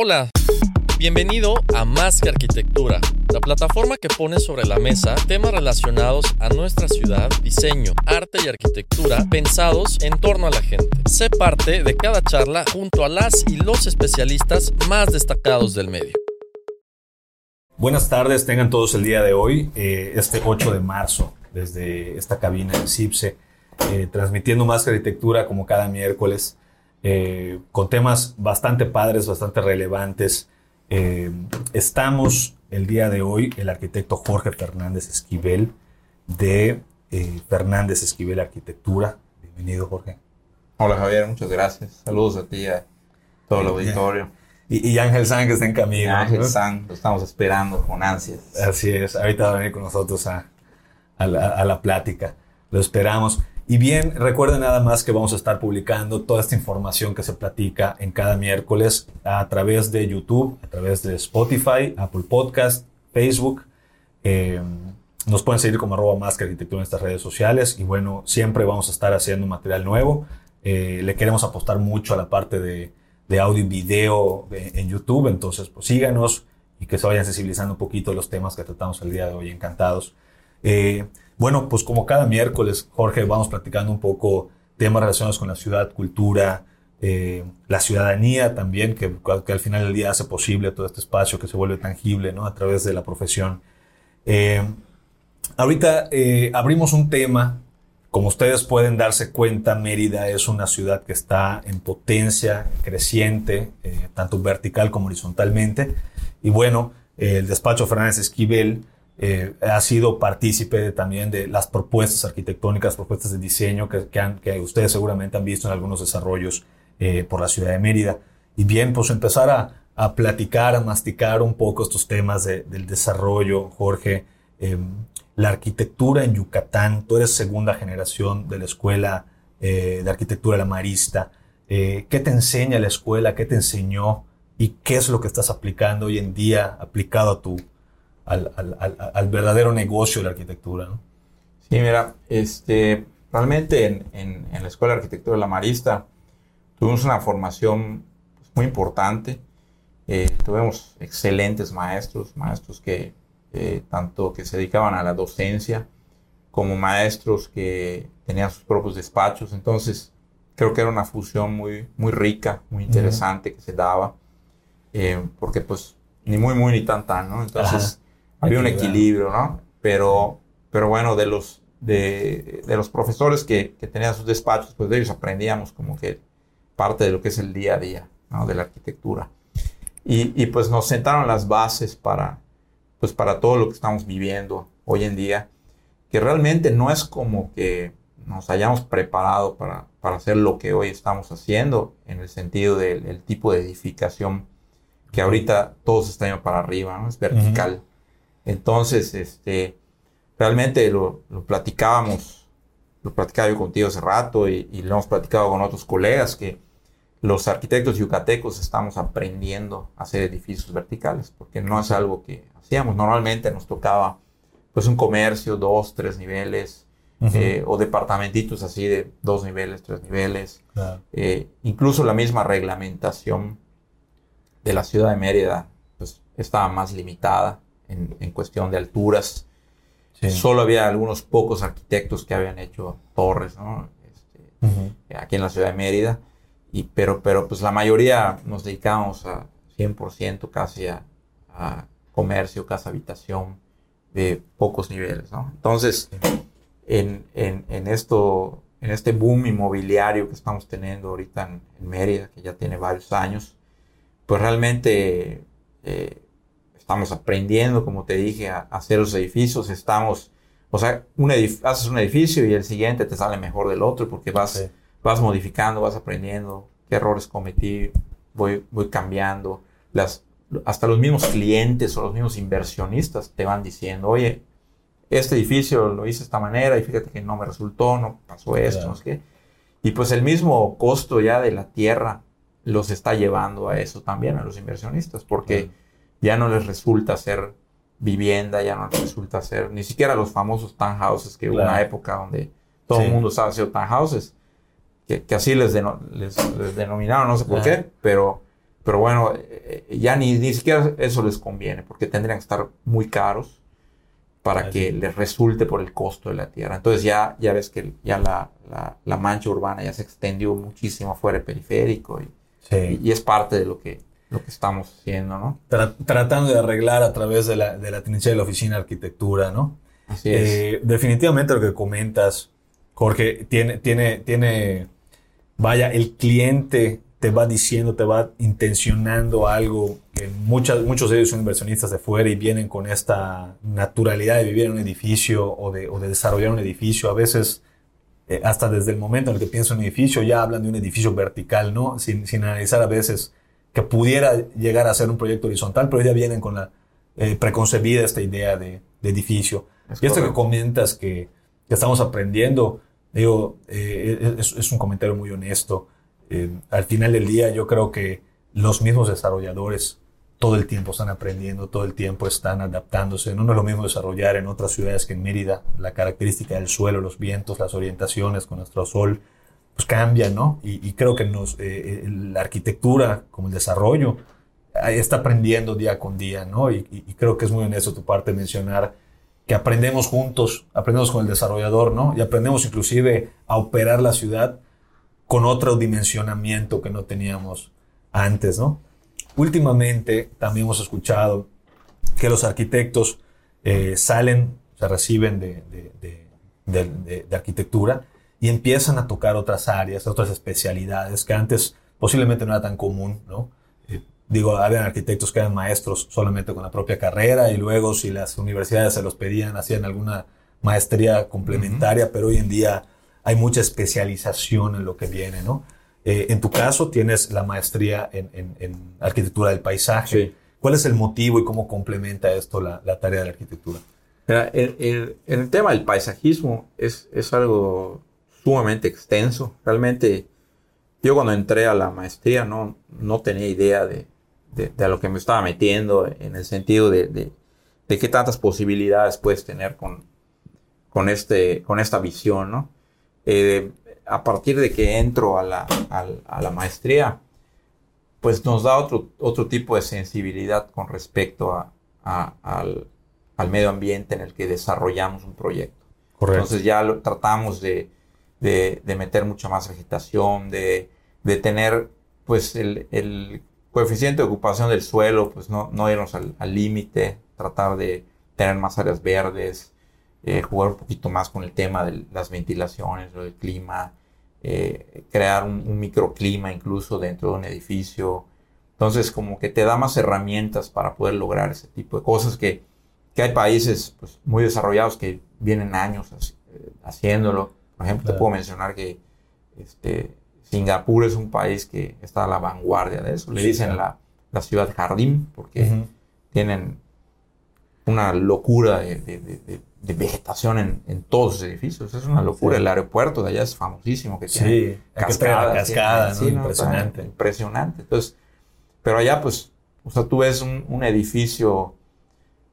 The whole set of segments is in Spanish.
Hola, bienvenido a Más que Arquitectura, la plataforma que pone sobre la mesa temas relacionados a nuestra ciudad, diseño, arte y arquitectura pensados en torno a la gente. Sé parte de cada charla junto a las y los especialistas más destacados del medio. Buenas tardes, tengan todos el día de hoy, eh, este 8 de marzo, desde esta cabina de CIPSE, eh, transmitiendo más que arquitectura como cada miércoles, eh, con temas bastante padres, bastante relevantes. Eh, estamos el día de hoy, el arquitecto Jorge Fernández Esquivel, de eh, Fernández Esquivel Arquitectura. Bienvenido, Jorge. Hola Javier, muchas gracias. Saludos a ti a todo el auditorio. Y, y Ángel San, que está en camino. Ángel ¿no? San, lo estamos esperando con ansias. Así es, ahorita va a venir con nosotros a, a la, a la plática. Lo esperamos. Y bien, recuerden nada más que vamos a estar publicando toda esta información que se platica en cada miércoles a través de YouTube, a través de Spotify, Apple Podcast, Facebook. Eh, nos pueden seguir como arroba más que arquitectura en estas redes sociales. Y bueno, siempre vamos a estar haciendo material nuevo. Eh, le queremos apostar mucho a la parte de, audio y video en YouTube. Entonces, pues síganos y que se vayan sensibilizando un poquito los temas que tratamos el día de hoy. Encantados. Eh, bueno, pues como cada miércoles, Jorge, vamos platicando un poco temas relacionados con la ciudad, cultura, eh, la ciudadanía también, que, al final del día hace posible todo este espacio que se vuelve tangible ¿no? a través de la profesión. Eh, ahorita eh, abrimos un tema. Como ustedes pueden darse cuenta, Mérida es una ciudad que está en potencia creciente, tanto vertical como horizontalmente. Y bueno, el despacho Fernández Esquivel eh, ha sido partícipe también de las propuestas arquitectónicas, propuestas de diseño que, ustedes seguramente han visto en algunos desarrollos eh, por la ciudad de Mérida. Y bien, pues empezar a, platicar, a masticar un poco estos temas de, del desarrollo, Jorge. Eh, la arquitectura en Yucatán, tú eres segunda generación de la escuela eh, de arquitectura La Marista. ¿Qué te enseña la escuela? ¿Qué te enseñó? ¿Y qué es lo que estás aplicando hoy en día aplicado a tu, al, al, al, al verdadero negocio de la arquitectura? ¿no? Sí, mira, este, realmente en, en, en, la Escuela de Arquitectura de La Marista tuvimos una formación pues, muy importante. Eh, tuvimos excelentes maestros, maestros que eh, tanto que se dedicaban a la docencia como maestros que tenían sus propios despachos. Entonces, creo que era una fusión muy, muy rica, muy interesante uh -huh. que se daba, eh, porque pues ni muy, muy, ni tan, tan, ¿no? Entonces. Había un equilibrio, ¿no? Pero, pero bueno, de los, de, de los profesores que, que, tenían sus despachos, pues de ellos aprendíamos como que parte de lo que es el día a día, ¿no? De la arquitectura. Y, y pues nos sentaron las bases para, pues para todo lo que estamos viviendo hoy en día, que realmente no es como que nos hayamos preparado para, para hacer lo que hoy estamos haciendo, en el sentido del el tipo de edificación que ahorita todos están yendo para arriba, ¿no? Es vertical. Uh -huh. Entonces, este, realmente lo, lo, platicábamos, lo platicaba yo contigo hace rato y, y lo hemos platicado con otros colegas, que los arquitectos yucatecos estamos aprendiendo a hacer edificios verticales, porque no es algo que hacíamos. Normalmente nos tocaba pues un comercio, dos, tres niveles, uh -huh. eh, o departamentitos así de dos niveles, tres niveles. Claro. Eh, incluso la misma reglamentación de la ciudad de Mérida pues, estaba más limitada en, en cuestión de alturas. Sí. Solo había algunos pocos arquitectos que habían hecho torres, ¿no? Este, uh -huh. Aquí en la ciudad de Mérida. Y, pero, pero pues la mayoría nos dedicamos a 100% casi a, a comercio, casa, habitación, de pocos niveles, ¿no? Entonces, en, en, en, esto, en este boom inmobiliario que estamos teniendo ahorita en, en Mérida, que ya tiene varios años, pues realmente eh, estamos aprendiendo, como te dije, a, a, hacer los edificios, estamos, o sea, un haces un edificio y el siguiente te sale mejor del otro porque vas, sí. vas modificando, vas aprendiendo, qué errores cometí, voy, voy cambiando. Las, hasta los mismos clientes o los mismos inversionistas te van diciendo, oye, este edificio lo hice de esta manera y fíjate que no me resultó, no pasó esto, no sé qué. Y pues el mismo costo ya de la tierra los está llevando a eso también, a los inversionistas, porque ya no les resulta ser vivienda, ya no les resulta ser ni siquiera los famosos townhouses, que hubo una época donde todo el mundo estaba haciendo townhouses, que, que así les, les, denominaron, no sé por qué, pero, pero bueno, eh, ya ni, ni siquiera eso les conviene, porque tendrían que estar muy caros para que les resulte por el costo de la tierra. Entonces ya, ya ves que ya la, la, mancha urbana ya se extendió muchísimo fuera del periférico y, y, es parte de lo que, lo que estamos haciendo, ¿no? tratando de arreglar a través de la, de la trinchera de la oficina de arquitectura, ¿no? Así es. Eh, definitivamente lo que comentas, Jorge, tiene, tiene, tiene, vaya, el cliente te va diciendo, te va intencionando algo que muchas, muchos de ellos son inversionistas de fuera y vienen con esta naturalidad de vivir en un edificio o de, o de desarrollar un edificio. A veces, eh, hasta desde el momento en el que piensan en un edificio, ya hablan de un edificio vertical, ¿no? Sin, sin, analizar a veces que pudiera llegar a ser un proyecto horizontal, pero ya vienen con la eh, preconcebida esta idea de, de edificio. y esto que comentas que, que, estamos aprendiendo, digo, eh, es, es un comentario muy honesto. Eh, al final del día yo creo que los mismos desarrolladores todo el tiempo están aprendiendo, todo el tiempo están adaptándose. No es lo mismo desarrollar en otras ciudades que en Mérida. La característica del suelo, los vientos, las orientaciones con nuestro sol, pues cambian, ¿no? Y, creo que nos, eh, eh, la arquitectura, como el desarrollo, está aprendiendo día con día, ¿no? Y, y, creo que es muy honesto tu parte mencionar que aprendemos juntos, aprendemos con el desarrollador, ¿no? Y aprendemos inclusive a operar la ciudad con otro dimensionamiento que no teníamos antes, ¿no? Últimamente también hemos escuchado que los arquitectos eh, salen, se reciben de, de, arquitectura y empiezan a tocar otras áreas, otras especialidades que antes posiblemente no era tan común, ¿no? Eh, digo, habían arquitectos que eran maestros solamente con la propia carrera y luego si las universidades se los pedían, hacían alguna maestría complementaria, pero hoy en día hay mucha especialización en lo que viene, ¿no? Eh, en tu caso tienes la maestría en, arquitectura del paisaje. ¿Cuál es el motivo y cómo complementa esto la, tarea de la arquitectura? el, el, tema del paisajismo es, es algo sumamente extenso. Realmente, yo cuando entré a la maestría no, no tenía idea de, de, a lo que me estaba metiendo, en el sentido de, de, qué tantas posibilidades puedes tener con, con, este, con esta visión, ¿no? Eh, a partir de que entro a la, a, la, maestría, pues nos da otro, otro tipo de sensibilidad con respecto a, al, al, medio ambiente en el que desarrollamos un proyecto. Entonces ya lo, tratamos de, de, meter mucha más vegetación, de, de tener pues el, el, coeficiente de ocupación del suelo, pues no, no irnos al límite, tratar de tener más áreas verdes, eh, jugar un poquito más con el tema de las ventilaciones, lo del clima, eh, crear un, microclima incluso dentro de un edificio. Entonces, como que te da más herramientas para poder lograr ese tipo de cosas que, que hay países pues, muy desarrollados que vienen años eh, haciéndolo. Por ejemplo, te puedo mencionar que este, Singapur es un país que está a la vanguardia de eso. Le dicen la, la, ciudad jardín porque tienen una locura de, de vegetación en, en, todos sus edificios. Es una locura. El aeropuerto de allá es famosísimo. Que tiene cascadas. cascada, impresionante. impresionante. Entonces, pero allá, pues, o sea, tú ves un, un edificio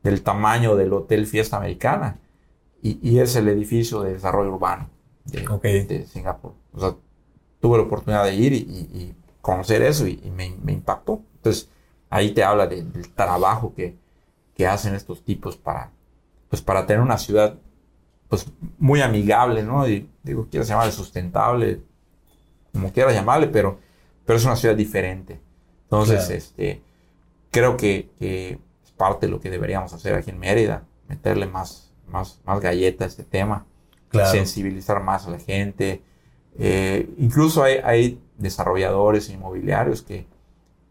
del tamaño del Hotel Fiesta Americana y, y es el edificio de desarrollo urbano de, de, Singapur. O sea, tuve la oportunidad de ir y, y, conocer eso y, me, me, impactó. Entonces, ahí te habla del trabajo que, que hacen estos tipos para pues para tener una ciudad pues muy amigable, ¿no? Y digo, quieras llamarle sustentable, como quieras llamarle, pero, pero es una ciudad diferente. Entonces, este, creo que, es parte de lo que deberíamos hacer aquí en Mérida, meterle más, más, más galleta a este tema, sensibilizar más a la gente. Eh, incluso hay, hay desarrolladores inmobiliarios que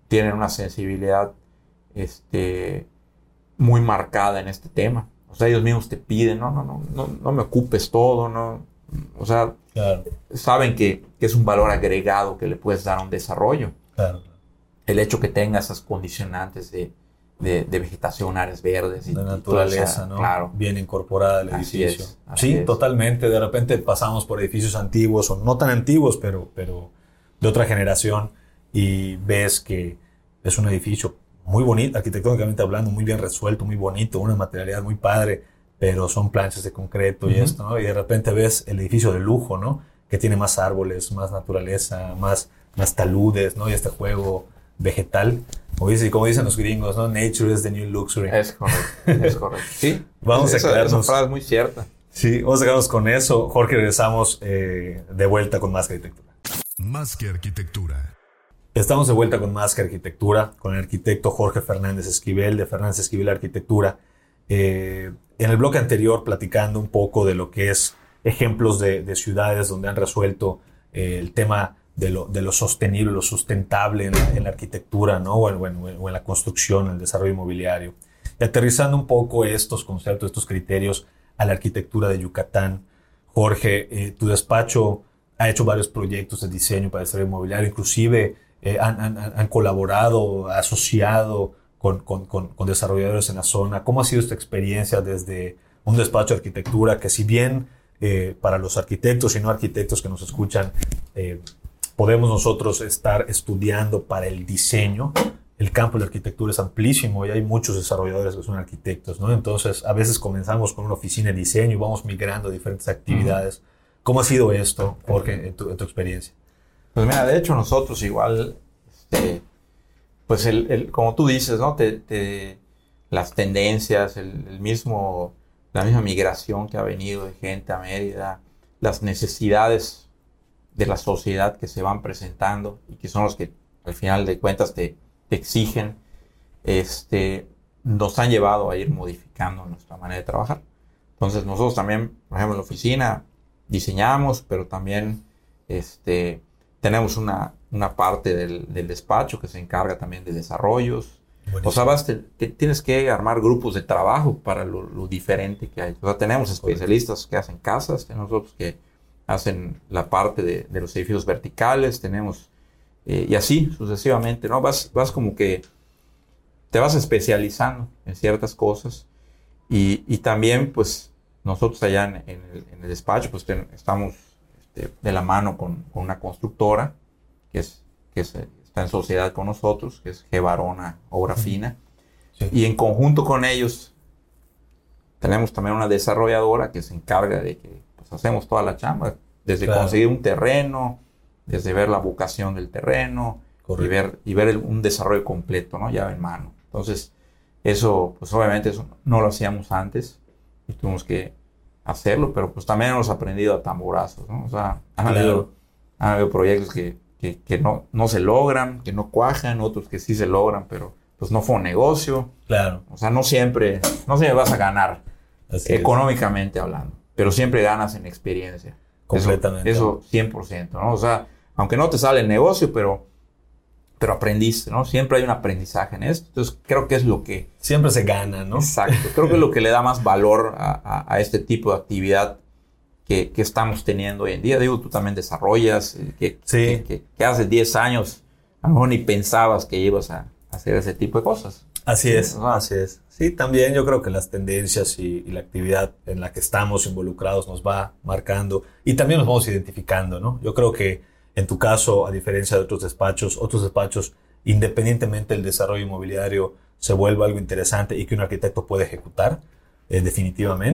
tienen una sensibilidad este, muy marcada en este tema. O sea, ellos mismos te piden, no, no, no, no, no me ocupes todo, no, O sea, Claro, saben que, que es un valor agregado que le puedes dar a un desarrollo. claro. El hecho que tenga esas condicionantes de, de, de vegetación, áreas verdes. y- La y naturaleza, esa- ¿no? Claro. Bien incorporada al Así edificio. es, así sí, es. totalmente. De repente pasamos por edificios antiguos, o no tan antiguos, pero, pero de otra generación, y ves que es un edificio muy bonito, arquitectónicamente hablando, muy bien resuelto, muy bonito, una materialidad muy padre, pero son planchas de concreto y esto, ¿no? Y de repente ves el edificio de lujo, ¿no? Que tiene más árboles, más naturaleza, más, más taludes, ¿no? Y este juego vegetal. Como, dice, como dicen los gringos, ¿no? Nature is the new luxury. Es correcto, es correcto. Sí, Vamos a quedarnos- esa frase es muy cierta. Sí, vamos a quedarnos con eso. Jorge, regresamos eh, de vuelta con más que arquitectura. Más que arquitectura. Estamos de vuelta con más que arquitectura, con el arquitecto Jorge Fernández Esquivel, de Fernández Esquivel Arquitectura. Eh, en el bloque anterior, platicando un poco de lo que es ejemplos de, de ciudades donde han resuelto eh, el tema de lo, de lo sostenible, lo sustentable en la, arquitectura, ¿no? O en, la construcción, en el desarrollo inmobiliario. Y aterrizando un poco estos conceptos, estos criterios a la arquitectura de Yucatán. Jorge, eh, tu despacho ha hecho varios proyectos de diseño para el desarrollo inmobiliario, inclusive eh, han, han- colaborado, asociado con, con- con- con desarrolladores en la zona. ¿Cómo ha sido esta experiencia desde un despacho de arquitectura que si bien eh, para los arquitectos y no arquitectos que nos escuchan, eh, podemos nosotros estar estudiando para el diseño, el campo de la arquitectura es amplísimo y hay muchos desarrolladores que son arquitectos, ¿no? Entonces, a veces comenzamos con una oficina de diseño y vamos migrando a diferentes actividades. ¿Cómo ha sido esto, Jorge, en tu, en tu experiencia? Pues mira, de hecho nosotros igual, este, pues el, el- como tú dices, ¿no? Te- te- las tendencias, el, el mismo, la misma migración que ha venido de gente a Mérida, las necesidades de la sociedad que se van presentando y que son los que al final de cuentas te, te exigen, este, nos han llevado a ir modificando nuestra manera de trabajar. Entonces nosotros también, por ejemplo, en la oficina diseñamos, pero también este, tenemos una, una parte del, del despacho que se encarga también de desarrollos. O sea, vas, te- te- tienes que armar grupos de trabajo para lo, lo diferente que hay. O sea, tenemos especialistas que hacen casas, tenemos otros que hacen la parte de, de los edificios verticales, tenemos, eh, y así sucesivamente, ¿no? Vas, vas como que te vas especializando en ciertas cosas y, y también, pues, nosotros allá en, en el, en el despacho, pues, ten- estamos este, de la mano con, con una constructora que, es, que es, está en sociedad con nosotros, que es G. Barona Obra Fina. Sí. Y en conjunto con ellos tenemos también una desarrolladora que se encarga de que hacemos toda la chamba, desde Claro. conseguir un terreno, desde ver la vocación del terreno y Correcto. ver, y ver el- un desarrollo completo, ¿no? Ya en mano. Entonces, eso, pues obviamente eso no lo hacíamos antes y tuvimos que hacerlo, pero pues también hemos aprendido a tamborazos, ¿no? O sea, han, Claro. habido, han habido proyectos que, que, que no, no se logran, que no cuajan, otros que sí se logran, pero pues no fue un negocio. Claro. O sea, no siempre, no siempre vas a ganar Así es. económicamente hablando, pero siempre ganas en experiencia. Completamente. Eso, eso 100%, ¿no? O sea, aunque no te sale el negocio, pero, pero aprendiste, ¿no? Siempre hay un aprendizaje en esto. Entonces, creo que es lo que, Siempre se gana, ¿no? exacto, creo que es lo que le da más valor a, a- a este tipo de actividad que, que estamos teniendo hoy en día. Digo, tú también desarrollas, eh, que, Sí. que, que- que hace 10 años a lo mejor ni pensabas que ibas a hacer ese tipo de cosas. Así es, Ajá. así es. Sí, también yo creo que las tendencias y, y la actividad en la que estamos involucrados nos va marcando y también nos vamos identificando, ¿no? Yo creo que en tu caso, a diferencia de otros despachos, otros despachos, independientemente del desarrollo inmobiliario, se vuelve algo interesante y que un arquitecto puede ejecutar, eh, definitivamente.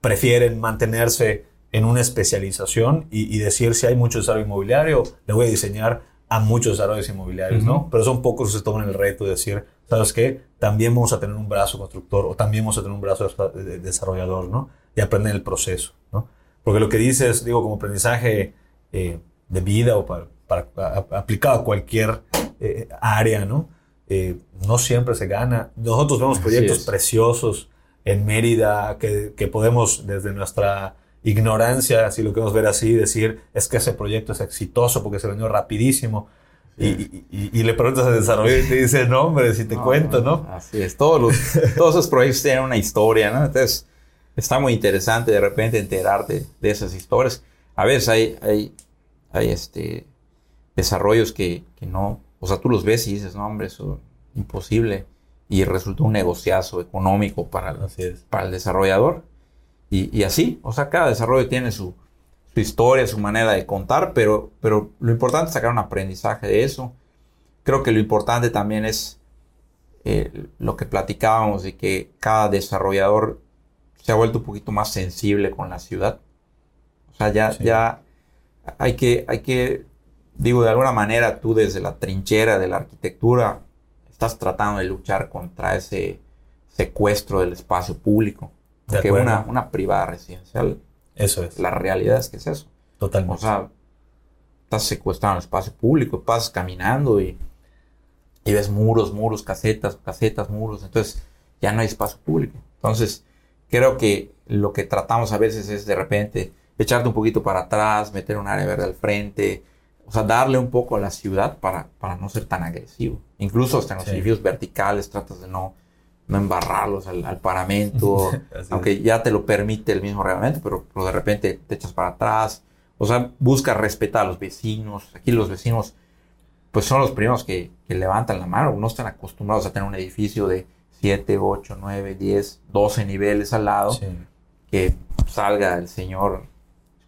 Prefieren mantenerse en una especialización y, y decir si hay mucho desarrollo inmobiliario, le voy a diseñar a muchos desarrollos inmobiliarios, ¿no? Pero son pocos los que se toman el reto de decir, ¿sabes qué? También vamos a tener un brazo constructor o también vamos a tener un brazo de- desarrollador, ¿no? Y aprender el proceso, ¿no? Porque lo que dices, digo, como aprendizaje eh, de vida o para, para- a- aplicado a cualquier eh, área, ¿no? Eh, no siempre se gana. Nosotros vemos proyectos preciosos en Mérida que, que podemos desde nuestra ignorancia, si lo queremos ver así, decir es que ese proyecto es exitoso porque se vendió rapidísimo. Y, y- y- y le preguntas al desarrollador y te dice, no, hombre, si te cuento, ¿no? Así es. Todos, los, todos esos proyectos tienen una historia, ¿no? Entonces, está muy interesante de repente enterarte de esas historias. A veces hay, hay, hay este, desarrollos que, que no, o sea, tú los ves y dices, no, hombre, eso es imposible. Y resulta un negociazo económico para para el desarrollador. Y, y así, o sea, cada desarrollo tiene su, su historia, su manera de contar, pero, pero lo importante es sacar un aprendizaje de eso. Creo que lo importante también es eh, lo que platicábamos de que cada desarrollador se ha vuelto un poquito más sensible con la ciudad. O sea, ya, Sí. ya hay que, hay que, digo, de alguna manera tú desde la trinchera de la arquitectura estás tratando de luchar contra ese secuestro del espacio público. De Porque acuerdo. una, una privada residencial, Eso es. la realidad es que es eso. Totalmente. O sea, estás secuestrando el espacio público, pasas caminando y, y ves muros, muros, casetas, casetas, muros. Entonces, ya no hay espacio público. Entonces, creo que lo que tratamos a veces es de repente echarte un poquito para atrás, meter un área verde al frente. O sea, darle un poco a la ciudad para, para no ser tan agresivo. Incluso hasta en los Sí. edificios verticales tratas de no, no embarrarlos al, al paramento. Aunque ya te lo permite el mismo reglamento, pero, pero de repente te echas para atrás. O sea, busca respetar a los vecinos. Aquí los vecinos, pues son los primeros que, que levantan la mano. No están acostumbrados a tener un edificio de 7, 8, 9, 10, 12 niveles al lado. Sí. Que salga el señor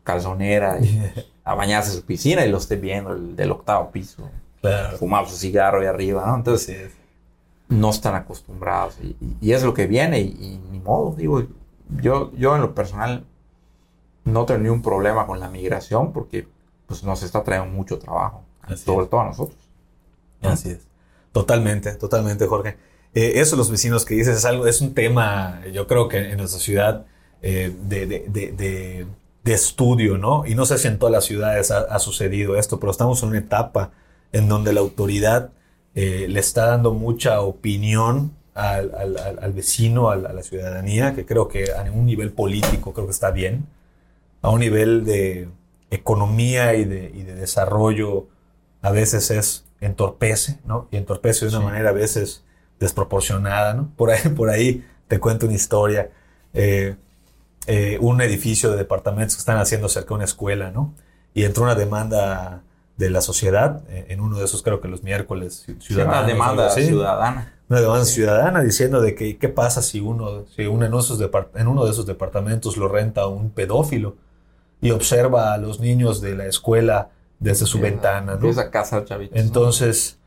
calzonera y a bañarse en su piscina y lo esté viendo el del octavo piso. Claro. Fumar su cigarro ahí arriba, ¿no? Entonces, no están acostumbrados y, y- es lo que viene y, y ni modo, digo, yo, yo en lo personal no tengo ningún problema con la migración porque pues nos está trayendo mucho trabajo, Así sobre es. todo a nosotros. Así es. Totalmente, totalmente, Jorge. Eh, eso, los vecinos que dices, es algo, es un tema, yo creo que en nuestra ciudad eh, de, de- de- de- de estudio, ¿no? Y no sé si en todas las ciudades ha, ha sucedido esto, pero estamos en una etapa en donde la autoridad eh, le está dando mucha opinión al, al- al- vecino, al- a la ciudadanía, que creo que a un nivel político creo que está bien, a un nivel de economía y de, y de desarrollo a veces es entorpece, ¿no? Y entorpece de una Sí. manera a veces desproporcionada, ¿no? Por ahí, por ahí te cuento una historia. Eh, eh, un edificio de departamentos que están haciendo cerca de una escuela, ¿no? Y entró una demanda de la sociedad, eh, en uno de esos creo que los miércoles Sí, una demanda así. ciudadana. Una demanda ciudadana diciendo de que qué pasa si uno, si uno en, esos depart- en uno de esos departamentos lo renta un pedófilo y observa a los niños de la escuela desde su ventana, ¿no? Empieza a cazar chavitos. ¿no? Entonces,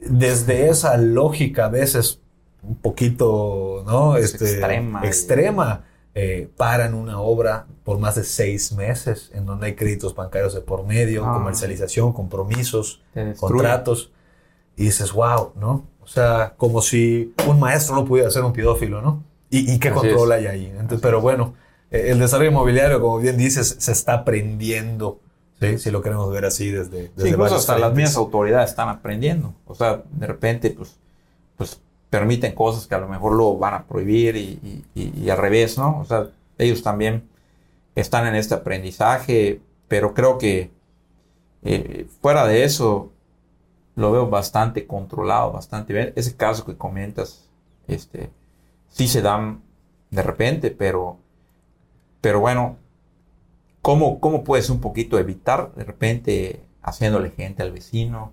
desde esa lógica a veces un poquito, ¿no? Es Este, extrema extrema, eh, paran una obra por más de seis meses en donde hay créditos bancarios de por medio, Ah. comercialización, compromisos, contratos, y dices, wow, ¿no? O sea, como si un maestro no pudiera ser un pedófilo, ¿no? ¿Y, y qué Así control es. hay ahí? Entonces, pero bueno, eh, el desarrollo inmobiliario, como bien dices, se está aprendiendo, ¿sí? Si lo queremos ver así desde, desde Sí, incluso hasta las mismas autoridades están aprendiendo. O sea, de repente, pues permiten cosas que a lo mejor luego van a prohibir y, y- y- y al revés, ¿no? O sea, ellos también están en este aprendizaje, pero creo que eh, fuera de eso lo veo bastante controlado, bastante bien. Ese caso que comentas, este, sí se dan de repente, pero, pero bueno, ¿Cómo, ¿Cómo puedes un poquito evitar de repente haciéndole gente al vecino?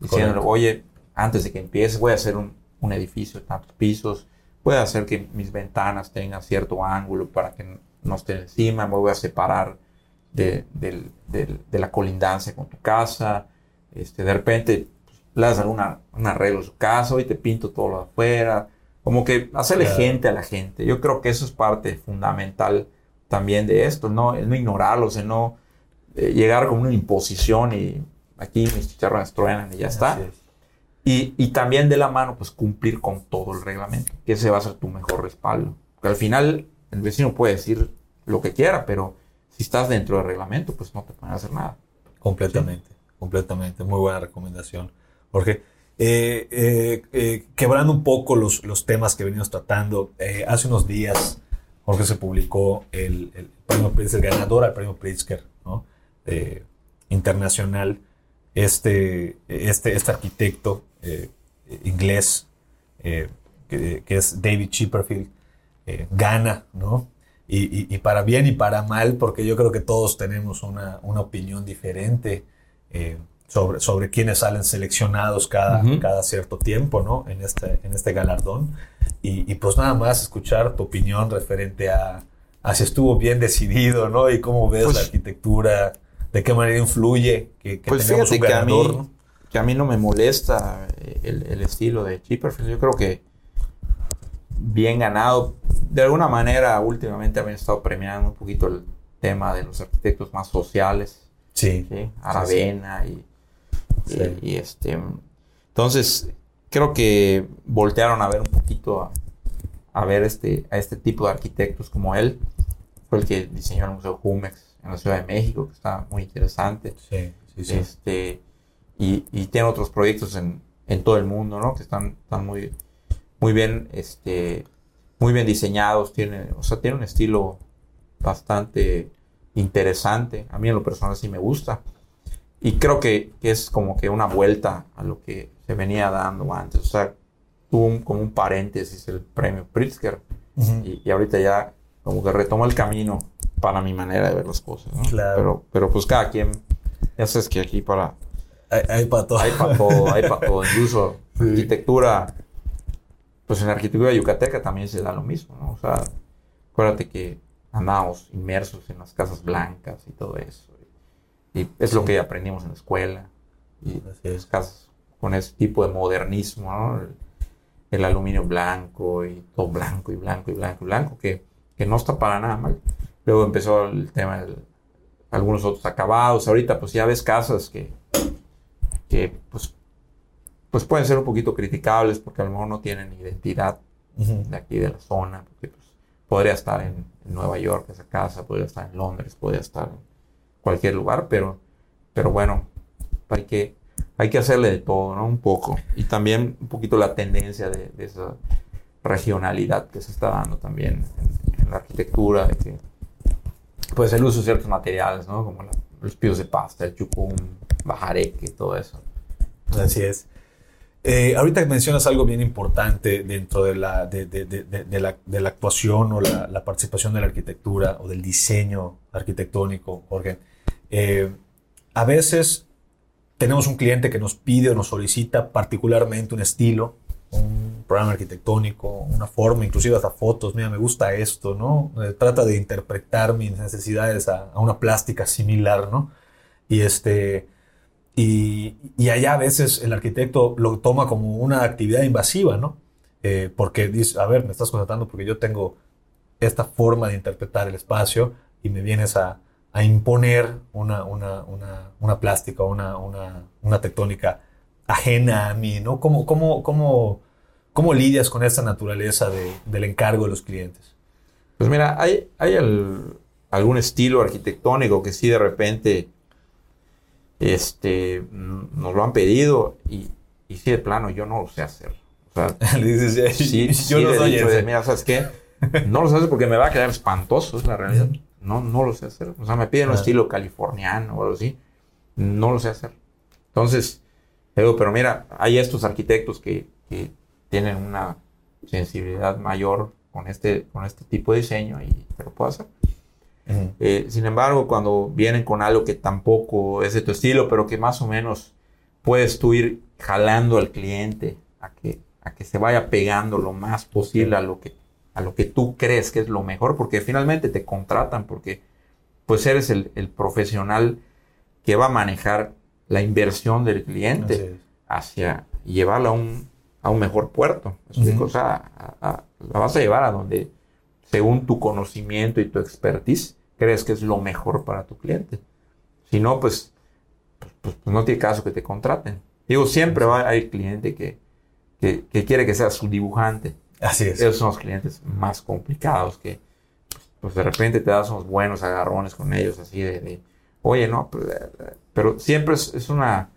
Diciéndole, Correcto. oye, antes de que empiece, voy a hacer un, un edificio de tantos pisos, a hacer que mis ventanas tengan cierto ángulo para que no estén encima, me voy a separar de, de la colindancia con tu casa, este, de repente pues, le das alguna, un arreglo a su casa, hoy te pinto todo lo de afuera, como que hacerle Claro. gente a la gente. Yo creo que eso es parte fundamental también de esto, no, el no ignorarlos, el no eh, llegar con una imposición y aquí mis chicharrones truenan y ya está. Es. Y, también de la mano, pues cumplir con todo el reglamento, que ese va a ser tu mejor respaldo. Porque al final el vecino puede decir lo que quiera, pero si estás dentro del reglamento, pues no te pueden hacer nada. Completamente, completamente. Muy buena recomendación. Jorge, eh, eh, eh, quebrando un poco los, los temas que venimos tratando, hace unos días, Jorge se publicó el, el premio Pritzker, ganador al premio Pritzker, ¿no? Internacional, este, este, este arquitecto eh, inglés, eh, que, que es David Chipperfield, eh, gana, ¿no? Y, y- y para bien y para mal, porque yo creo que todos tenemos una, una opinión diferente eh, sobre, sobre quiénes salen seleccionados cada, Ujú. cada cierto tiempo, ¿no? En este, en este galardón. Y, y pues nada más escuchar tu opinión referente a, a si estuvo bien decidido, ¿no? Y cómo ves Pues- la arquitectura, de qué manera influye que, que Pues tengamos un que a, ganador, mí, ¿no? Que a mí no me molesta eh, el, el estilo de Chipperfield. Yo creo que bien ganado. De alguna manera, últimamente habían estado premiando un poquito el tema de los arquitectos más sociales. Sí. ¿sí? Aravena Sí. y- y este. Entonces, creo que voltearon a ver un poquito a, a ver este, a este tipo de arquitectos como él. Fue el que diseñó el Museo Jumex en la Ciudad de México, que está muy interesante. Sí, sí, sí. Este, y, y tiene otros proyectos en, en todo el mundo, ¿no? Que están, están muy, muy bien, este, muy bien diseñados. Tiene, o sea, tiene un estilo bastante interesante. A mí en lo personal sí me gusta. Y creo que, que es como que una vuelta a lo que se venía dando antes. O sea, tuvo un- como un paréntesis el premio Pritzker. Ujú. y, y ahorita ya como que retomó el camino para mi manera de ver las cosas. ¿no? Claro. Pero, pero pues cada quien, ya sabes que aquí para Hay, hay para todo. hay para todo, hay para todo. Incluso arquitectura, pues en la arquitectura yucateca también se da lo mismo, ¿no? O sea, acuérdate que andábamos inmersos en las casas blancas y todo eso. Y es lo que aprendimos en la escuela. Y las casas con ese tipo de modernismo, ¿no? El, el aluminio blanco y todo blanco y blanco y blanco y blanco, que, que no está para nada mal. Luego empezó el tema de algunos otros acabados. Ahorita pues ya ves casas que, que pues, pues pueden ser un poquito criticables porque a lo mejor no tienen identidad de aquí de la zona, porque pues, podría estar en, en Nueva York esa casa, podría estar en Londres, podría estar en cualquier lugar, pero, pero bueno, hay que, hay que hacerle de todo, ¿no? Un poco. Y también un poquito la tendencia de, de esa regionalidad que se está dando también en, en la arquitectura, de que pues el uso de ciertos materiales, ¿no? Como la- los pisos de pasta, el chucum, bajareque, todo eso. Así es. Eh, ahorita mencionas algo bien importante dentro de la, de, de- de- la, la actuación o la, la participación de la arquitectura o del diseño arquitectónico, Jorge. Eh, a veces tenemos un cliente que nos pide o nos solicita particularmente un estilo, un programa arquitectónico, una forma, inclusive hasta fotos. Mira, me gusta esto, ¿no? Eh, trata de interpretar mis necesidades a, una plástica similar, ¿no? Y este... Y, allá a veces el arquitecto lo toma como una actividad invasiva, ¿no? Eh, porque dice, a ver, me estás contratando porque yo tengo esta forma de interpretar el espacio y me vienes a, a imponer una, una, una, una plástica, una, una tectónica ajena a mí, ¿no? ¿Cómo, cómo, cómo, cómo lidias con esta naturaleza de- del encargo de los clientes? Pues mira, hay, hay el- algún estilo arquitectónico que sí de repente este, nos lo han pedido y, y sí de plano yo no lo sé hacer. O sea, Le dices, "Eh, sí, yo sí no le soy dicho de, ese". mira, ¿sabes qué? No lo sé hacer porque me va a quedar espantoso, es la realidad. No, no lo sé hacer. O sea, me piden un estilo californiano o algo así. No lo sé hacer. Entonces, digo, pero mira, hay estos arquitectos que, que tienen una sensibilidad mayor con este, con este tipo de diseño y te lo puedo hacer. Eh, sin embargo, cuando vienen con algo que tampoco es de tu estilo, pero que más o menos puedes tú ir jalando al cliente a que, a que se vaya pegando lo más posible a lo que a lo que tú crees que es lo mejor, porque finalmente te contratan, porque pues eres el, el profesional que va a manejar la inversión del cliente hacia llevarla a un, a un mejor puerto. O sea, la vas a llevar a donde, según tu conocimiento y tu expertise, crees que es lo mejor para tu cliente. Si no, pues, pues, pues, pues no tiene caso que te contraten. Digo, siempre va a haber cliente que, que, que quiere que sea su dibujante Así es. Esos son los clientes más complicados que, pues de repente te das unos buenos agarrones con ellos, así de, oye, no, pero, siempre es, una,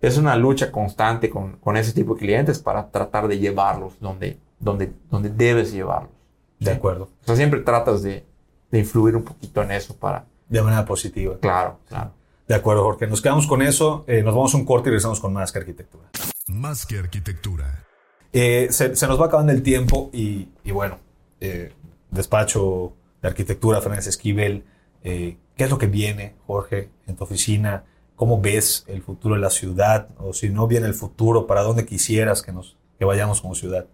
es una lucha constante con, con, ese tipo de clientes para tratar de llevarlos donde, donde, donde debes llevarlos. De acuerdo. O sea, siempre tratas de, de influir un poquito en eso para... De manera positiva. Claro, claro. De acuerdo, Jorge. Nos quedamos con eso. Eh, nos vamos a un corte y regresamos con más que arquitectura. Más que arquitectura. Eh, se, nos va acabando el tiempo y, bueno, eh, despacho de arquitectura, Fernández Esquivel, eh, ¿qué es lo que viene, Jorge, en tu oficina? ¿Cómo ves el futuro de la ciudad? O si no viene el futuro, ¿para dónde quisieras que, nos, que vayamos como ciudad?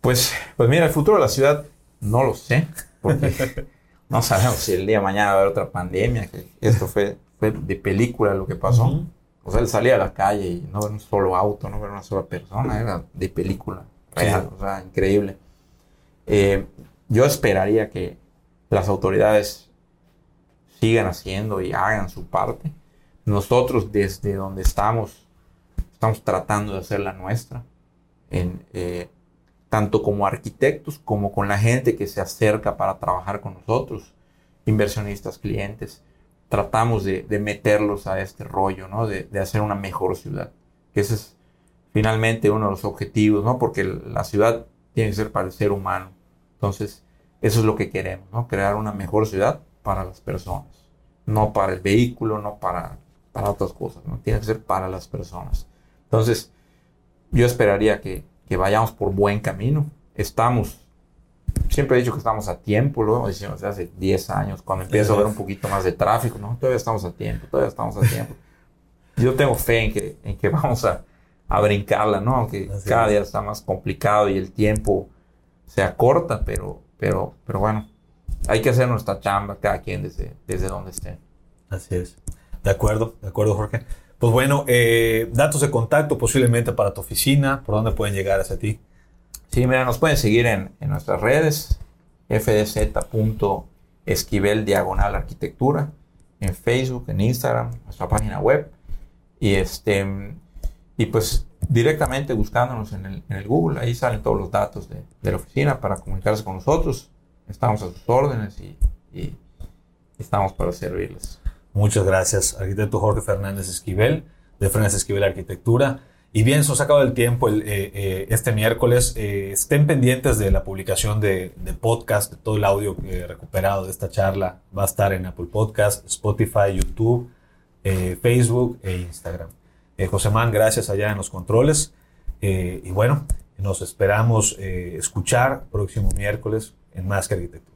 Pues, pues mira, el futuro de la ciudad no lo sé, porque no sabemos si el día de mañana va a haber otra pandemia, que esto fue, fue de película lo que pasó. O sea, él salía a la calle y no ver un solo auto, no ver una sola persona, era de película real, o sea, increíble. Eh, yo esperaría que las autoridades sigan haciendo y hagan su parte. Nosotros desde donde estamos, estamos tratando de hacer la nuestra, en, eh, tanto como arquitectos como con la gente que se acerca para trabajar con nosotros, inversionistas, clientes tratamos de, meterlos a este rollo, ¿no? De, hacer una mejor ciudad. Que ese es finalmente uno de los objetivos, ¿no? Porque la ciudad tiene que ser para el ser humano. Entonces, eso es lo que queremos, ¿no? Crear una mejor ciudad para las personas. No para el vehículo, no para, para otras cosas, ¿no? Tiene que ser para las personas. Entonces, yo esperaría que, que vayamos por buen camino. Estamos siempre he dicho que estamos a tiempo, lo decimos hace 10 años, cuando empiezo a ver un poquito más de tráfico, ¿no? Todavía estamos a tiempo, todavía estamos a tiempo. Yo tengo fe en que, en que vamos a, a brincarla, ¿no? Aunque cada día está más complicado y el tiempo se acorta, pero, pero, pero bueno, hay que hacer nuestra chamba cada quien desde, desde donde esté. Así es. De acuerdo, de acuerdo, Jorge. Pues bueno, eh, datos de contacto posiblemente para tu oficina, por dónde pueden llegar hacia ti. Sí, mira, nos pueden seguir en, nuestras redes, fdz.esquivel diagonal arquitectura, en Facebook, en Instagram, nuestra página web. Y este y pues directamente buscándonos en el, en el Google, ahí salen todos los datos de, la oficina para comunicarse con nosotros. Estamos a sus órdenes y, y estamos para servirles. Muchas gracias, arquitecto Jorge Fernández Esquivel, de Fernández Esquivel Arquitectura. Y bien, se ha acabado el tiempo el, eh, eh, este miércoles. Eh, estén pendientes de la publicación de, de, podcast, de todo el audio he recuperado de esta charla. Va a estar en Apple Podcast, Spotify, YouTube, Facebook e Instagram. José Man, gracias allá en los controles. y bueno, nos esperamos escuchar próximo miércoles en Más que Arquitectura.